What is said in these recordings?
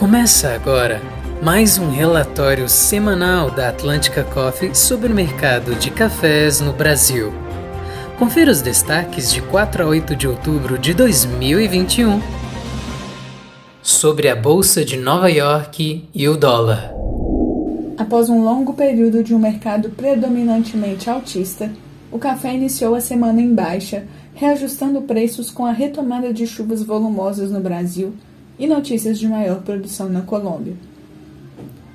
Começa agora mais um relatório semanal da Atlântica Coffee sobre o mercado de cafés no Brasil. Confira os destaques de 4 a 8 de outubro de 2021 sobre a Bolsa de Nova York e o dólar. Após um longo período de um mercado predominantemente altista, o café iniciou a semana em baixa, reajustando preços com a retomada de chuvas volumosas no Brasil e notícias de maior produção na Colômbia.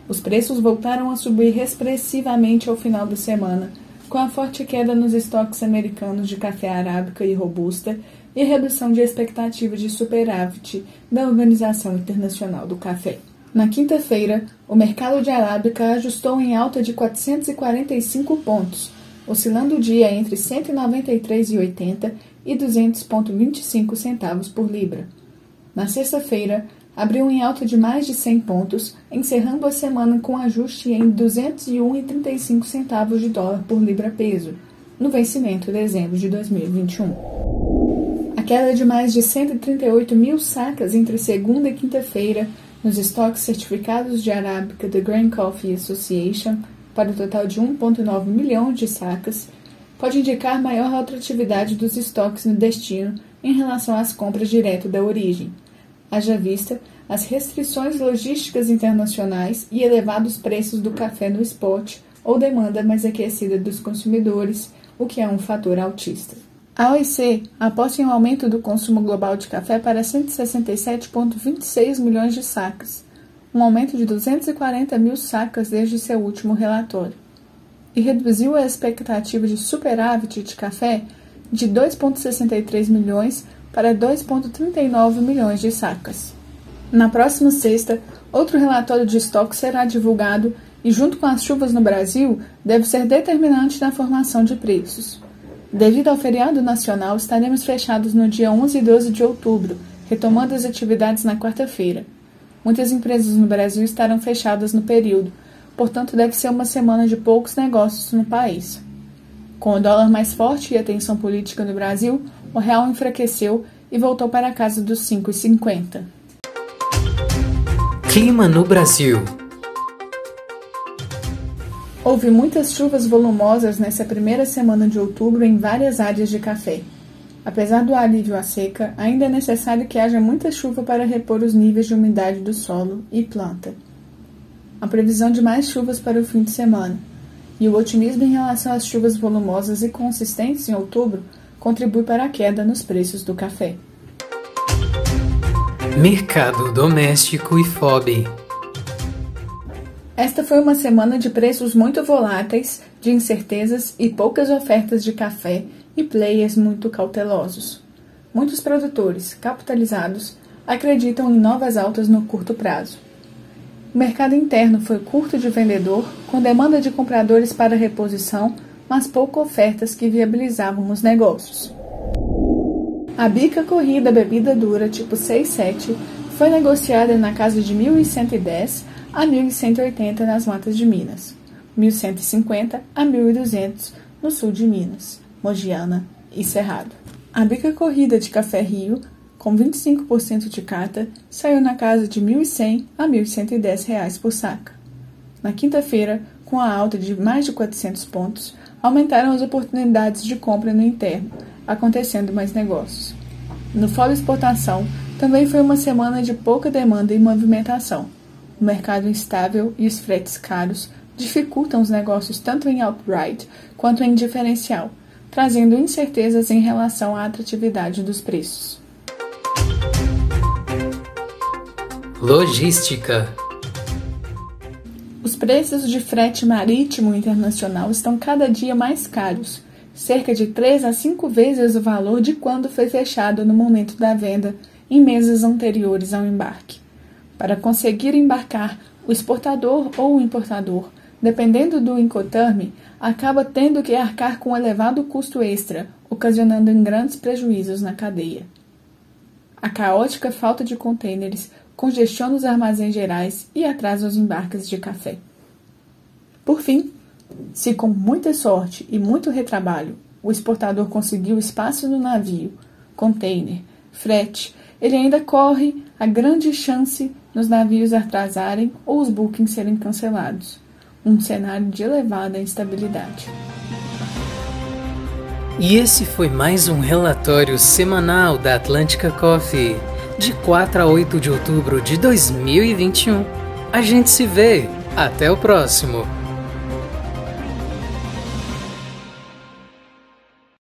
Os preços voltaram a subir expressivamente ao final da semana, com a forte queda nos estoques americanos de café arábica e robusta e redução de expectativa de superávit da Organização Internacional do Café. Na quinta-feira, o mercado de arábica ajustou em alta de 445 pontos, oscilando o dia entre 193,80 e 200,25 centavos por libra. Na sexta-feira, abriu em alta de mais de 100 pontos, encerrando a semana com ajuste em 201,35 centavos de dólar por libra-peso, no vencimento de dezembro de 2021. A queda de mais de 138 mil sacas entre segunda e quinta-feira nos estoques certificados de arábica da Grain Coffee Association para o total de 1,9 milhões de sacas pode indicar maior atratividade dos estoques no destino em relação às compras direto da origem haja vista as restrições logísticas internacionais e elevados preços do café no spot ou demanda mais aquecida dos consumidores, o que é um fator altista. A OIC aposta em um aumento do consumo global de café para 167,26 milhões de sacas, um aumento de 240 mil sacas desde seu último relatório, e reduziu a expectativa de superávit de café de 2,63 milhões para 2,39 milhões de sacas. Na próxima sexta, outro relatório de estoque será divulgado e, junto com as chuvas no Brasil, deve ser determinante na formação de preços. Devido ao feriado nacional, estaremos fechados no dia 11 e 12 de outubro, retomando as atividades na quarta-feira. Muitas empresas no Brasil estarão fechadas no período, portanto, deve ser uma semana de poucos negócios no país. Com o dólar mais forte e a tensão política no Brasil, o real enfraqueceu e voltou para a casa dos 5,50. Clima no Brasil. Houve muitas chuvas volumosas nessa primeira semana de outubro em várias áreas de café. Apesar do alívio à seca, ainda é necessário que haja muita chuva para repor os níveis de umidade do solo e planta. A previsão de mais chuvas para o fim de semana e o otimismo em relação às chuvas volumosas e consistentes em outubro contribui para a queda nos preços do café. Mercado doméstico e FOB. Esta foi uma semana de preços muito voláteis, de incertezas e poucas ofertas de café e players muito cautelosos. Muitos produtores, capitalizados, acreditam em novas altas no curto prazo. O mercado interno foi curto de vendedor, com demanda de compradores para reposição mas pouco ofertas que viabilizavam os negócios. A bica corrida bebida dura tipo 6-7 foi negociada na casa de 1.110 a 1.180 nas matas de Minas, 1.150 a 1.200 no sul de Minas, Mogiana e Cerrado. A bica corrida de Café Rio, com 25% de carta, saiu na casa de 1.100 a 1.110 reais por saca. Na quinta-feira, com a alta de mais de 400 pontos, aumentaram as oportunidades de compra no interno, acontecendo mais negócios. No Fórum Exportação, também foi uma semana de pouca demanda e movimentação. O mercado instável e os fretes caros dificultam os negócios tanto em outright quanto em diferencial, trazendo incertezas em relação à atratividade dos preços. Logística preços de frete marítimo internacional estão cada dia mais caros, cerca de 3 a 5 vezes o valor de quando foi fechado no momento da venda em meses anteriores ao embarque. Para conseguir embarcar, o exportador ou o importador, dependendo do Incoterm, acaba tendo que arcar com um elevado custo extra, ocasionando grandes prejuízos na cadeia. A caótica falta de contêineres congestiona os armazéns gerais e atrasa os embarques de café. Por fim, se com muita sorte e muito retrabalho o exportador conseguiu espaço no navio, container, frete ele ainda corre a grande chance nos navios atrasarem ou os bookings serem cancelados. Um cenário de elevada instabilidade. E esse foi mais um relatório semanal da Atlântica Coffee, de 4 a 8 de outubro de 2021. A gente se vê. Até o próximo.